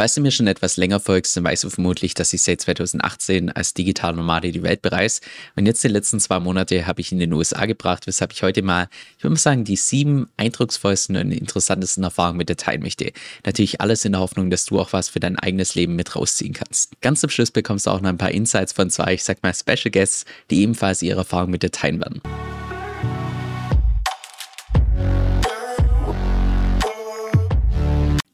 Falls du mir schon etwas länger folgst, dann weißt du vermutlich, dass ich seit 2018 als digitaler Nomade die Welt bereise. Und jetzt die letzten zwei Monate habe ich in den USA gebracht, weshalb ich heute mal, ich würde mal sagen, die sieben eindrucksvollsten und interessantesten Erfahrungen mit dir teilen möchte. Natürlich alles in der Hoffnung, dass du auch was für dein eigenes Leben mit rausziehen kannst. Ganz zum Schluss bekommst du auch noch ein paar Insights von zwei, ich sag mal, Special Guests, die ebenfalls ihre Erfahrungen mit dir teilen werden.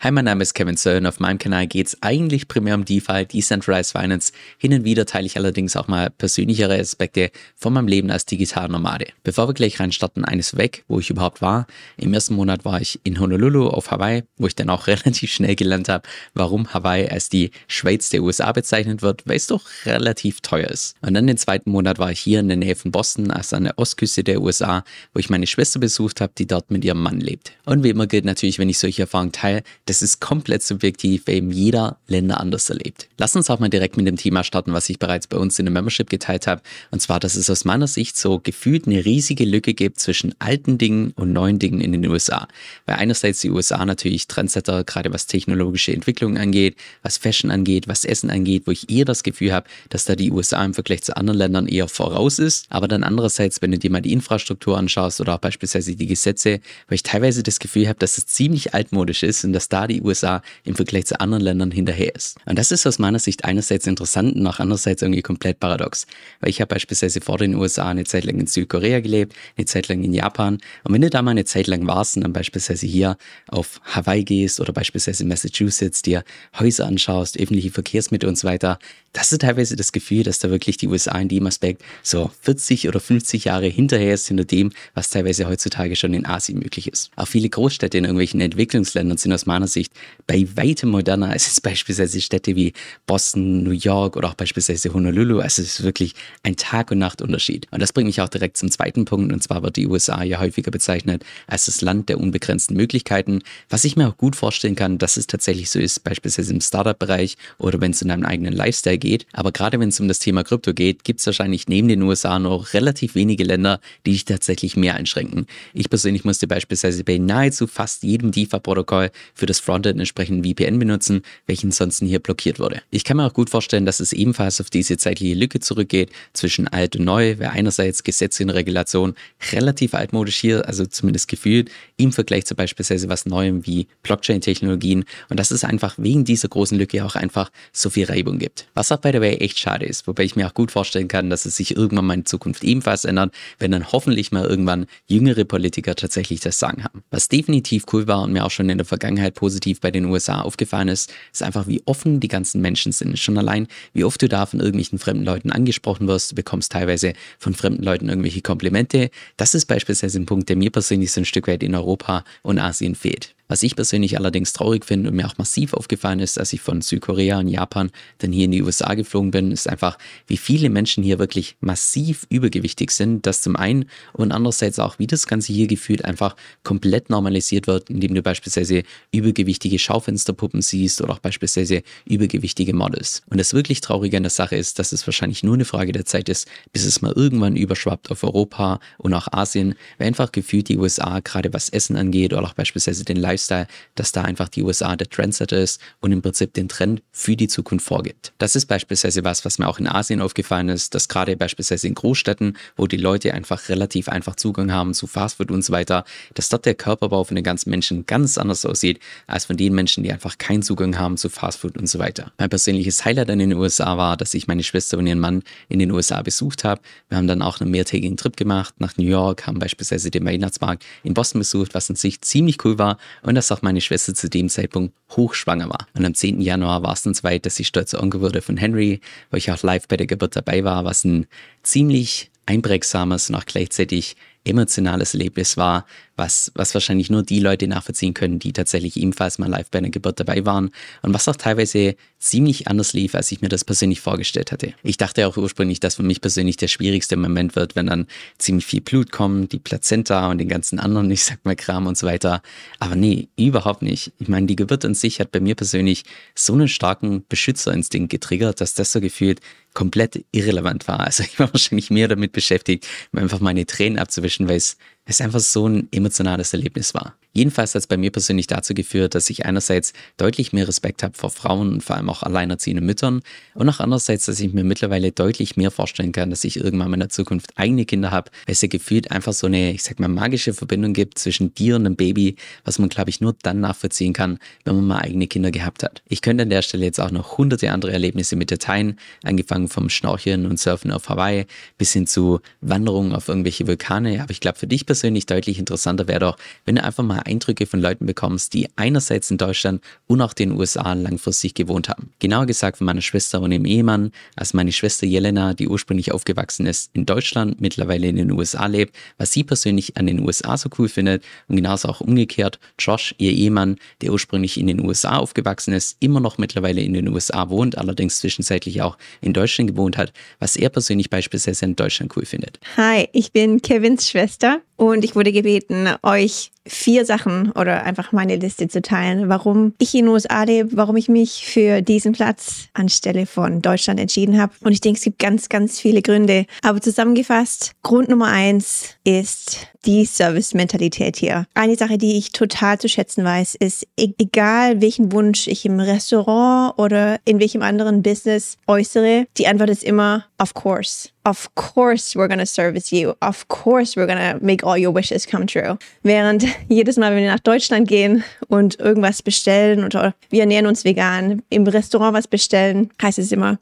Hi, mein Name ist Kevin Sören. Auf meinem Kanal geht es eigentlich primär um DeFi, Decentralized Finance. Hin und wieder teile ich allerdings auch mal persönlichere Aspekte von meinem Leben als digitaler Nomade. Bevor wir gleich reinstarten, eines weg, wo ich überhaupt war. Im ersten Monat war ich in Honolulu auf Hawaii, wo ich dann auch relativ schnell gelernt habe, warum Hawaii als die Schweiz der USA bezeichnet wird, weil es doch relativ teuer ist. Und dann den zweiten Monat war ich hier in der Nähe von Boston, also an der Ostküste der USA, wo ich meine Schwester besucht habe, die dort mit ihrem Mann lebt. Und wie immer gilt natürlich, wenn ich solche Erfahrungen teile, das das ist komplett subjektiv, weil eben jeder Länder anders erlebt. Lass uns auch mal direkt mit dem Thema starten, was ich bereits bei uns in der Membership geteilt habe. Und zwar, dass es aus meiner Sicht so gefühlt eine riesige Lücke gibt zwischen alten Dingen und neuen Dingen in den USA. Weil einerseits die USA natürlich Trendsetter, gerade was technologische Entwicklungen angeht, was Fashion angeht, was Essen angeht, wo ich eher das Gefühl habe, dass da die USA im Vergleich zu anderen Ländern eher voraus ist. Aber dann andererseits, wenn du dir mal die Infrastruktur anschaust oder auch beispielsweise die Gesetze, weil ich teilweise das Gefühl habe, dass es ziemlich altmodisch ist und dass da die USA im Vergleich zu anderen Ländern hinterher ist. Und das ist aus meiner Sicht einerseits interessant und auch andererseits irgendwie komplett paradox. Weil ich habe beispielsweise vor den USA eine Zeit lang in Südkorea gelebt, eine Zeit lang in Japan. Und wenn du da mal eine Zeit lang warst und dann beispielsweise hier auf Hawaii gehst oder beispielsweise in Massachusetts dir Häuser anschaust, öffentliche Verkehrsmittel und so weiter, das ist teilweise das Gefühl, dass da wirklich die USA in dem Aspekt so 40 oder 50 Jahre hinterher ist hinter dem, was teilweise heutzutage schon in Asien möglich ist. Auch viele Großstädte in irgendwelchen Entwicklungsländern sind aus meiner Sicht bei weitem moderner als jetzt beispielsweise Städte wie Boston, New York oder auch beispielsweise Honolulu. Also es ist wirklich ein Tag- und Nachtunterschied. Und das bringt mich auch direkt zum zweiten Punkt. Und zwar wird die USA ja häufiger bezeichnet als das Land der unbegrenzten Möglichkeiten. Was ich mir auch gut vorstellen kann, dass es tatsächlich so ist, beispielsweise im Startup-Bereich oder wenn es in einem eigenen Lifestyle geht geht. Aber gerade wenn es um das Thema Krypto geht, gibt es wahrscheinlich neben den USA noch relativ wenige Länder, die dich tatsächlich mehr einschränken. Ich persönlich musste beispielsweise bei nahezu fast jedem DeFi-Protokoll für das Frontend entsprechend VPN benutzen, welchen sonst hier blockiert wurde. Ich kann mir auch gut vorstellen, dass es ebenfalls auf diese zeitliche Lücke zurückgeht zwischen alt und neu, weil einerseits Gesetze und Regulation relativ altmodisch hier, also zumindest gefühlt, im Vergleich zu beispielsweise was Neuem wie Blockchain-Technologien und dass es einfach wegen dieser großen Lücke auch einfach so viel Reibung gibt. Was auch by the way echt schade ist, wobei ich mir auch gut vorstellen kann, dass es sich irgendwann mal in Zukunft ebenfalls ändert, wenn dann hoffentlich mal irgendwann jüngere Politiker tatsächlich das Sagen haben. Was definitiv cool war und mir auch schon in der Vergangenheit positiv bei den USA aufgefallen ist, ist einfach, wie offen die ganzen Menschen sind. Schon allein, wie oft du da von irgendwelchen fremden Leuten angesprochen wirst, du bekommst teilweise von fremden Leuten irgendwelche Komplimente. Das ist beispielsweise ein Punkt, der mir persönlich so ein Stück weit in Europa und Asien fehlt. Was ich persönlich allerdings traurig finde und mir auch massiv aufgefallen ist, als ich von Südkorea und Japan dann hier in die USA geflogen bin, ist einfach, wie viele Menschen hier wirklich massiv übergewichtig sind. Das zum einen und andererseits auch, wie das Ganze hier gefühlt einfach komplett normalisiert wird, indem du beispielsweise übergewichtige Schaufensterpuppen siehst oder auch beispielsweise übergewichtige Models. Und das wirklich Traurige an der Sache ist, dass es wahrscheinlich nur eine Frage der Zeit ist, bis es mal irgendwann überschwappt auf Europa und auch Asien, weil einfach gefühlt die USA, gerade was Essen angeht oder auch beispielsweise den Live Lifestyle, dass da einfach die USA der Trendsetter ist und im Prinzip den Trend für die Zukunft vorgibt. Das ist beispielsweise was, was mir auch in Asien aufgefallen ist, dass gerade beispielsweise in Großstädten, wo die Leute einfach relativ einfach Zugang haben zu Fastfood und so weiter, dass dort der Körperbau von den ganzen Menschen ganz anders aussieht, als von den Menschen, die einfach keinen Zugang haben zu Fastfood und so weiter. Mein persönliches Highlight in den USA war, dass ich meine Schwester und ihren Mann in den USA besucht habe. Wir haben dann auch einen mehrtägigen Trip gemacht nach New York, haben beispielsweise den Weihnachtsmarkt in Boston besucht, was an sich ziemlich cool war und dass auch meine Schwester zu dem Zeitpunkt hochschwanger war. Und am 10. Januar war es dann soweit, dass sie stolzer Onkel wurde von Henry, wo ich auch live bei der Geburt dabei war, was ein ziemlich einprägsames und auch gleichzeitig emotionales Erlebnis war, was, was wahrscheinlich nur die Leute nachvollziehen können, die tatsächlich ebenfalls mal live bei einer Geburt dabei waren und was auch teilweise ziemlich anders lief, als ich mir das persönlich vorgestellt hatte. Ich dachte auch ursprünglich, dass für mich persönlich der schwierigste Moment wird, wenn dann ziemlich viel Blut kommt, die Plazenta und den ganzen anderen, ich sag mal Kram und so weiter. Aber nee, überhaupt nicht. Ich meine, die Geburt an sich hat bei mir persönlich so einen starken Beschützerinstinkt getriggert, dass das so gefühlt komplett irrelevant war. Also ich war wahrscheinlich mehr damit beschäftigt, einfach meine Tränen abzuwischen, weil es es einfach so ein emotionales Erlebnis war. Jedenfalls hat es bei mir persönlich dazu geführt, dass ich einerseits deutlich mehr Respekt habe vor Frauen und vor allem auch alleinerziehenden Müttern und auch andererseits, dass ich mir mittlerweile deutlich mehr vorstellen kann, dass ich irgendwann in der Zukunft eigene Kinder habe, weil es ja gefühlt einfach so eine, ich sag mal, magische Verbindung gibt zwischen dir und einem Baby, was man, glaube ich, nur dann nachvollziehen kann, wenn man mal eigene Kinder gehabt hat. Ich könnte an der Stelle jetzt auch noch hunderte andere Erlebnisse mit dir teilen, angefangen vom Schnorcheln und Surfen auf Hawaii bis hin zu Wanderungen auf irgendwelche Vulkane. Aber ich glaube, für dich persönlich deutlich interessanter wäre doch, wenn du einfach mal Eindrücke von Leuten bekommst, die einerseits in Deutschland und auch den USA langfristig gewohnt haben. Genauer gesagt von meiner Schwester und dem Ehemann, als meine Schwester Jelena, die ursprünglich aufgewachsen ist in Deutschland, mittlerweile in den USA lebt, was sie persönlich an den USA so cool findet und genauso auch umgekehrt Josh, ihr Ehemann, der ursprünglich in den USA aufgewachsen ist, immer noch mittlerweile in den USA wohnt, allerdings zwischenzeitlich auch in Deutschland gewohnt hat, was er persönlich beispielsweise in Deutschland cool findet. Hi, ich bin Kevins Schwester und ich wurde gebeten, euch vier Sachen oder einfach meine Liste zu teilen, warum ich in den USA lebe, warum ich mich für diesen Platz anstelle von Deutschland entschieden habe. Und ich denke, es gibt ganz, ganz viele Gründe. Aber zusammengefasst, Grund Nummer eins ist die Service-Mentalität hier. Eine Sache, die ich total zu schätzen weiß, ist, e-, egal welchen Wunsch ich im Restaurant oder in welchem anderen Business äußere, die Antwort ist immer, of course. Of course we're gonna service you. Of course we're gonna make all your wishes come true. Während jedes Mal, wenn wir nach Deutschland gehen und irgendwas bestellen oder wir ernähren uns vegan, im Restaurant was bestellen, heißt es immer,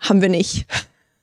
haben wir nicht.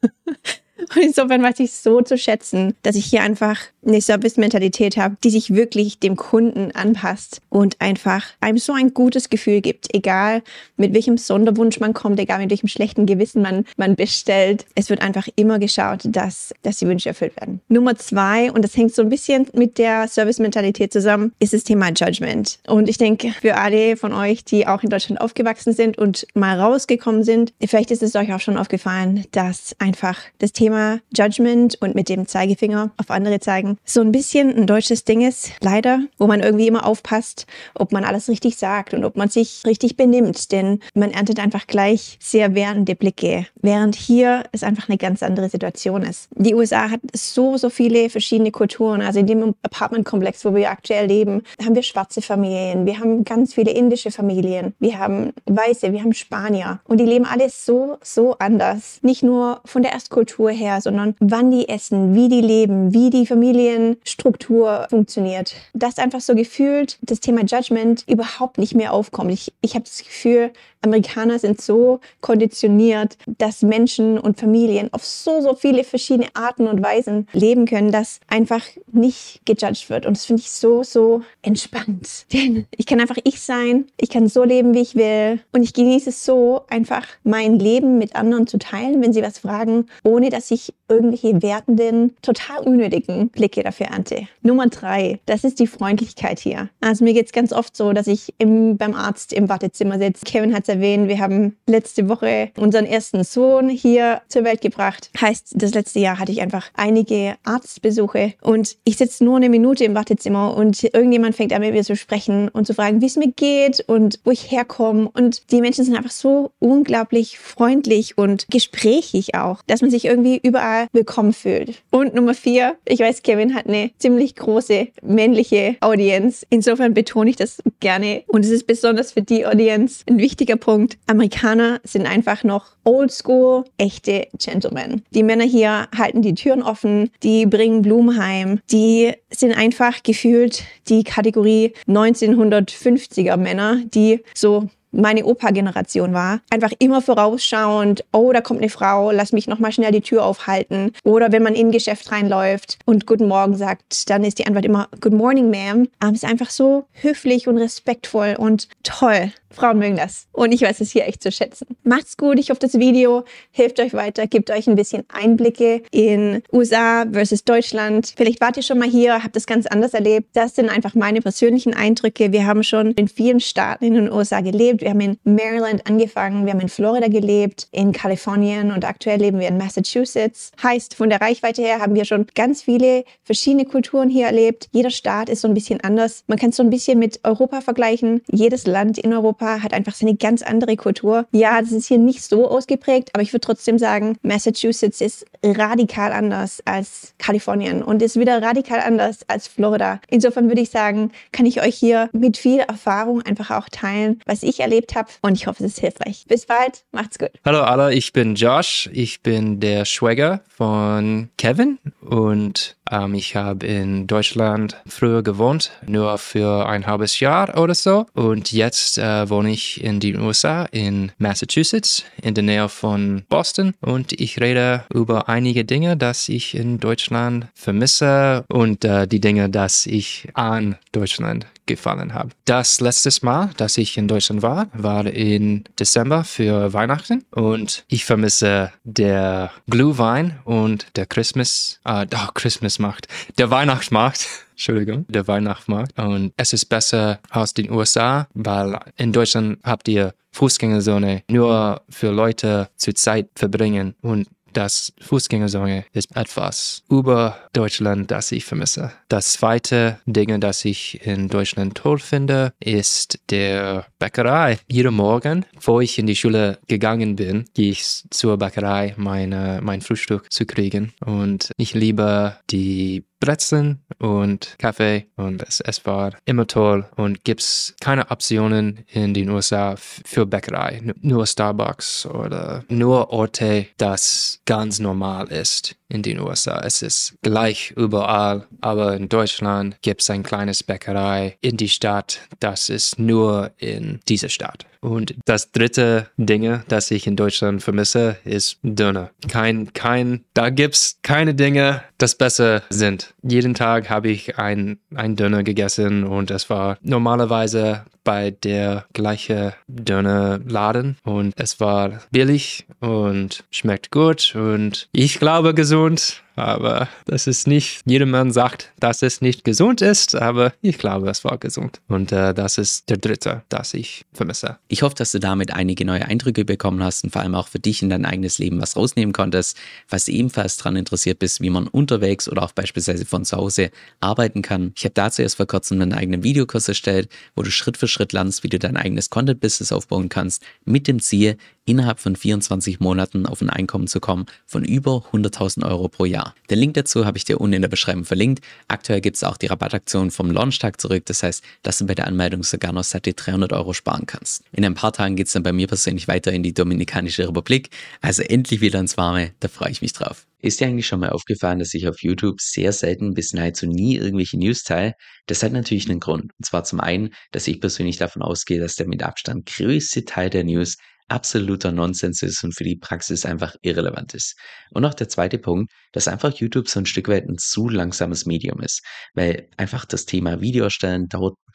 Und insofern weiß ich so zu schätzen, dass ich hier einfach eine Service-Mentalität habe, die sich wirklich dem Kunden anpasst und einfach einem so ein gutes Gefühl gibt, egal mit welchem Sonderwunsch man kommt, egal mit welchem schlechten Gewissen man, man bestellt. Es wird einfach immer geschaut, dass, dass die Wünsche erfüllt werden. Nummer zwei, und das hängt so ein bisschen mit der Service-Mentalität zusammen, ist das Thema Judgment. Und ich denke, für alle von euch, die auch in Deutschland aufgewachsen sind und mal rausgekommen sind, vielleicht ist es euch auch schon aufgefallen, dass einfach das Thema Judgment und mit dem Zeigefinger auf andere zeigen. So ein bisschen ein deutsches Ding ist, leider, wo man irgendwie immer aufpasst, ob man alles richtig sagt und ob man sich richtig benimmt, denn man erntet einfach gleich sehr wehrende Blicke, während hier es einfach eine ganz andere Situation ist. Die USA hat so, so viele verschiedene Kulturen, also in dem Apartmentkomplex, wo wir aktuell leben, haben wir schwarze Familien, wir haben ganz viele indische Familien, wir haben Weiße, wir haben Spanier. Und die leben alles so, so anders. Nicht nur von der Erstkultur her, sondern wann die essen, wie die leben, wie die Familie Familienstruktur funktioniert. Dass einfach so gefühlt das Thema Judgment überhaupt nicht mehr aufkommt. Ich, ich habe das Gefühl, Amerikaner sind so konditioniert, dass Menschen und Familien auf so, so viele verschiedene Arten und Weisen leben können, dass einfach nicht gejudged wird. Und das finde ich so, so entspannt. Denn ich kann einfach ich sein, ich kann so leben, wie ich will. Und ich genieße es so, einfach mein Leben mit anderen zu teilen, wenn sie was fragen, ohne dass ich irgendwelche wertenden, total unnötigen Blicke dafür ernte. Nummer drei, das ist die Freundlichkeit hier. Also mir geht es ganz oft so, dass ich im, beim Arzt im Wartezimmer sitze. Kevin hat erwähnen, wir haben letzte Woche unseren ersten Sohn hier zur Welt gebracht. Heißt, das letzte Jahr hatte ich einfach einige Arztbesuche und ich sitze nur eine Minute im Wartezimmer und irgendjemand fängt an mit mir zu sprechen und zu fragen, wie es mir geht und wo ich herkomme. Und die Menschen sind einfach so unglaublich freundlich und gesprächig auch, dass man sich irgendwie überall willkommen fühlt. Und Nummer vier, ich weiß, Kevin hat eine ziemlich große männliche Audience. Insofern betone ich das gerne. Und es ist besonders für die Audience ein wichtiger Punkt. Amerikaner sind einfach noch oldschool, echte Gentlemen. Die Männer hier halten die Türen offen, die bringen Blumen heim, die sind einfach gefühlt die Kategorie 1950er Männer, die so meine Opa-Generation war. Einfach immer vorausschauend, oh, da kommt eine Frau, lass mich nochmal schnell die Tür aufhalten. Oder wenn man in ein Geschäft reinläuft und Guten Morgen sagt, dann ist die Antwort immer Good Morning, Ma'am. Aber es ist einfach so höflich und respektvoll und toll. Frauen mögen das. Und ich weiß es hier echt zu schätzen. Macht's gut. Ich hoffe, das Video hilft euch weiter, gibt euch ein bisschen Einblicke in USA versus Deutschland. Vielleicht wart ihr schon mal hier, habt das ganz anders erlebt. Das sind einfach meine persönlichen Eindrücke. Wir haben schon in vielen Staaten in den USA gelebt. Wir haben in Maryland angefangen, wir haben in Florida gelebt, in Kalifornien und aktuell leben wir in Massachusetts. Heißt, von der Reichweite her haben wir schon ganz viele verschiedene Kulturen hier erlebt. Jeder Staat ist so ein bisschen anders. Man kann es so ein bisschen mit Europa vergleichen. Jedes Land in Europa hat einfach seine ganz andere Kultur. Ja, das ist hier nicht so ausgeprägt, aber ich würde trotzdem sagen, Massachusetts ist radikal anders als Kalifornien und ist wieder radikal anders als Florida. Insofern würde ich sagen, kann ich euch hier mit viel Erfahrung einfach auch teilen, was ich erlebt habe und ich hoffe, es ist hilfreich. Bis bald, macht's gut. Hallo alle, ich bin Josh, ich bin der Schwäger von Kevin. Und ähm, ich habe in Deutschland früher gewohnt, nur für ein halbes Jahr oder so. Und jetzt äh, wohne ich in den USA, in Massachusetts, in der Nähe von Boston. Und ich rede über einige Dinge, dass ich in Deutschland vermisse und äh, die Dinge, dass ich an Deutschland gefallen habe. Das letzte Mal, dass ich in Deutschland war, war in Dezember für Weihnachten und ich vermisse der Glühwein und der Christmas, äh, oh, Christmasmarkt, der Weihnachtsmarkt. Entschuldigung, der Weihnachtsmarkt. Und es ist besser aus den USA, weil in Deutschland habt ihr Fußgängerzone nur für Leute zur Zeit verbringen und das Fußgängerzone ist etwas über Deutschland, das ich vermisse. Das zweite Ding, das ich in Deutschland toll finde, ist der Bäckerei. Jeden Morgen, bevor ich in die Schule gegangen bin, gehe ich zur Bäckerei meine, mein Frühstück zu kriegen. Und ich liebe die Brezeln und Kaffee und es, es war immer toll und gibt es keine Optionen in den USA für Bäckerei, nur Starbucks oder nur Orte, das ganz normal ist in den USA. Es ist gleich überall, aber in Deutschland gibt es ein kleines Bäckerei in die Stadt, das ist nur in dieser Stadt. Und das dritte Dinge, das ich in Deutschland vermisse, ist Döner. Kein, kein, da gibt's keine Dinge, das besser sind. Jeden Tag habe ich ein, ein Döner gegessen und es war normalerweise bei der gleiche Dönerladen und es war billig und schmeckt gut und ich glaube gesund aber das ist nicht, jedermann sagt, dass es nicht gesund ist, aber ich glaube, es war gesund. Und äh, das ist der dritte, das ich vermisse. Ich hoffe, dass du damit einige neue Eindrücke bekommen hast und vor allem auch für dich in dein eigenes Leben was rausnehmen konntest, was du ebenfalls daran interessiert bist, wie man unterwegs oder auch beispielsweise von zu Hause arbeiten kann. Ich habe dazu erst vor kurzem einen eigenen Videokurs erstellt, wo du Schritt für Schritt lernst, wie du dein eigenes Content-Business aufbauen kannst, mit dem Ziel, innerhalb von 24 Monaten auf ein Einkommen zu kommen von über 100.000 Euro pro Jahr. Den Link dazu habe ich dir unten in der Beschreibung verlinkt. Aktuell gibt es auch die Rabattaktion vom Launchtag zurück. Das heißt, dass du bei der Anmeldung sogar noch satte 300 Euro sparen kannst. In ein paar Tagen geht es dann bei mir persönlich weiter in die Dominikanische Republik. Also endlich wieder ins Warme. Da freue ich mich drauf. Ist dir eigentlich schon mal aufgefallen, dass ich auf YouTube sehr selten bis nahezu nie irgendwelche News teile? Das hat natürlich einen Grund. Und zwar zum einen, dass ich persönlich davon ausgehe, dass der mit Abstand größte Teil der News absoluter Nonsens ist und für die Praxis einfach irrelevant ist. Und auch der zweite Punkt, dass einfach YouTube so ein Stück weit ein zu langsames Medium ist, weil einfach das Thema Video erstellen dauert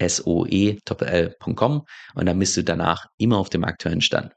soe.com und dann bist du danach immer auf dem aktuellen Stand.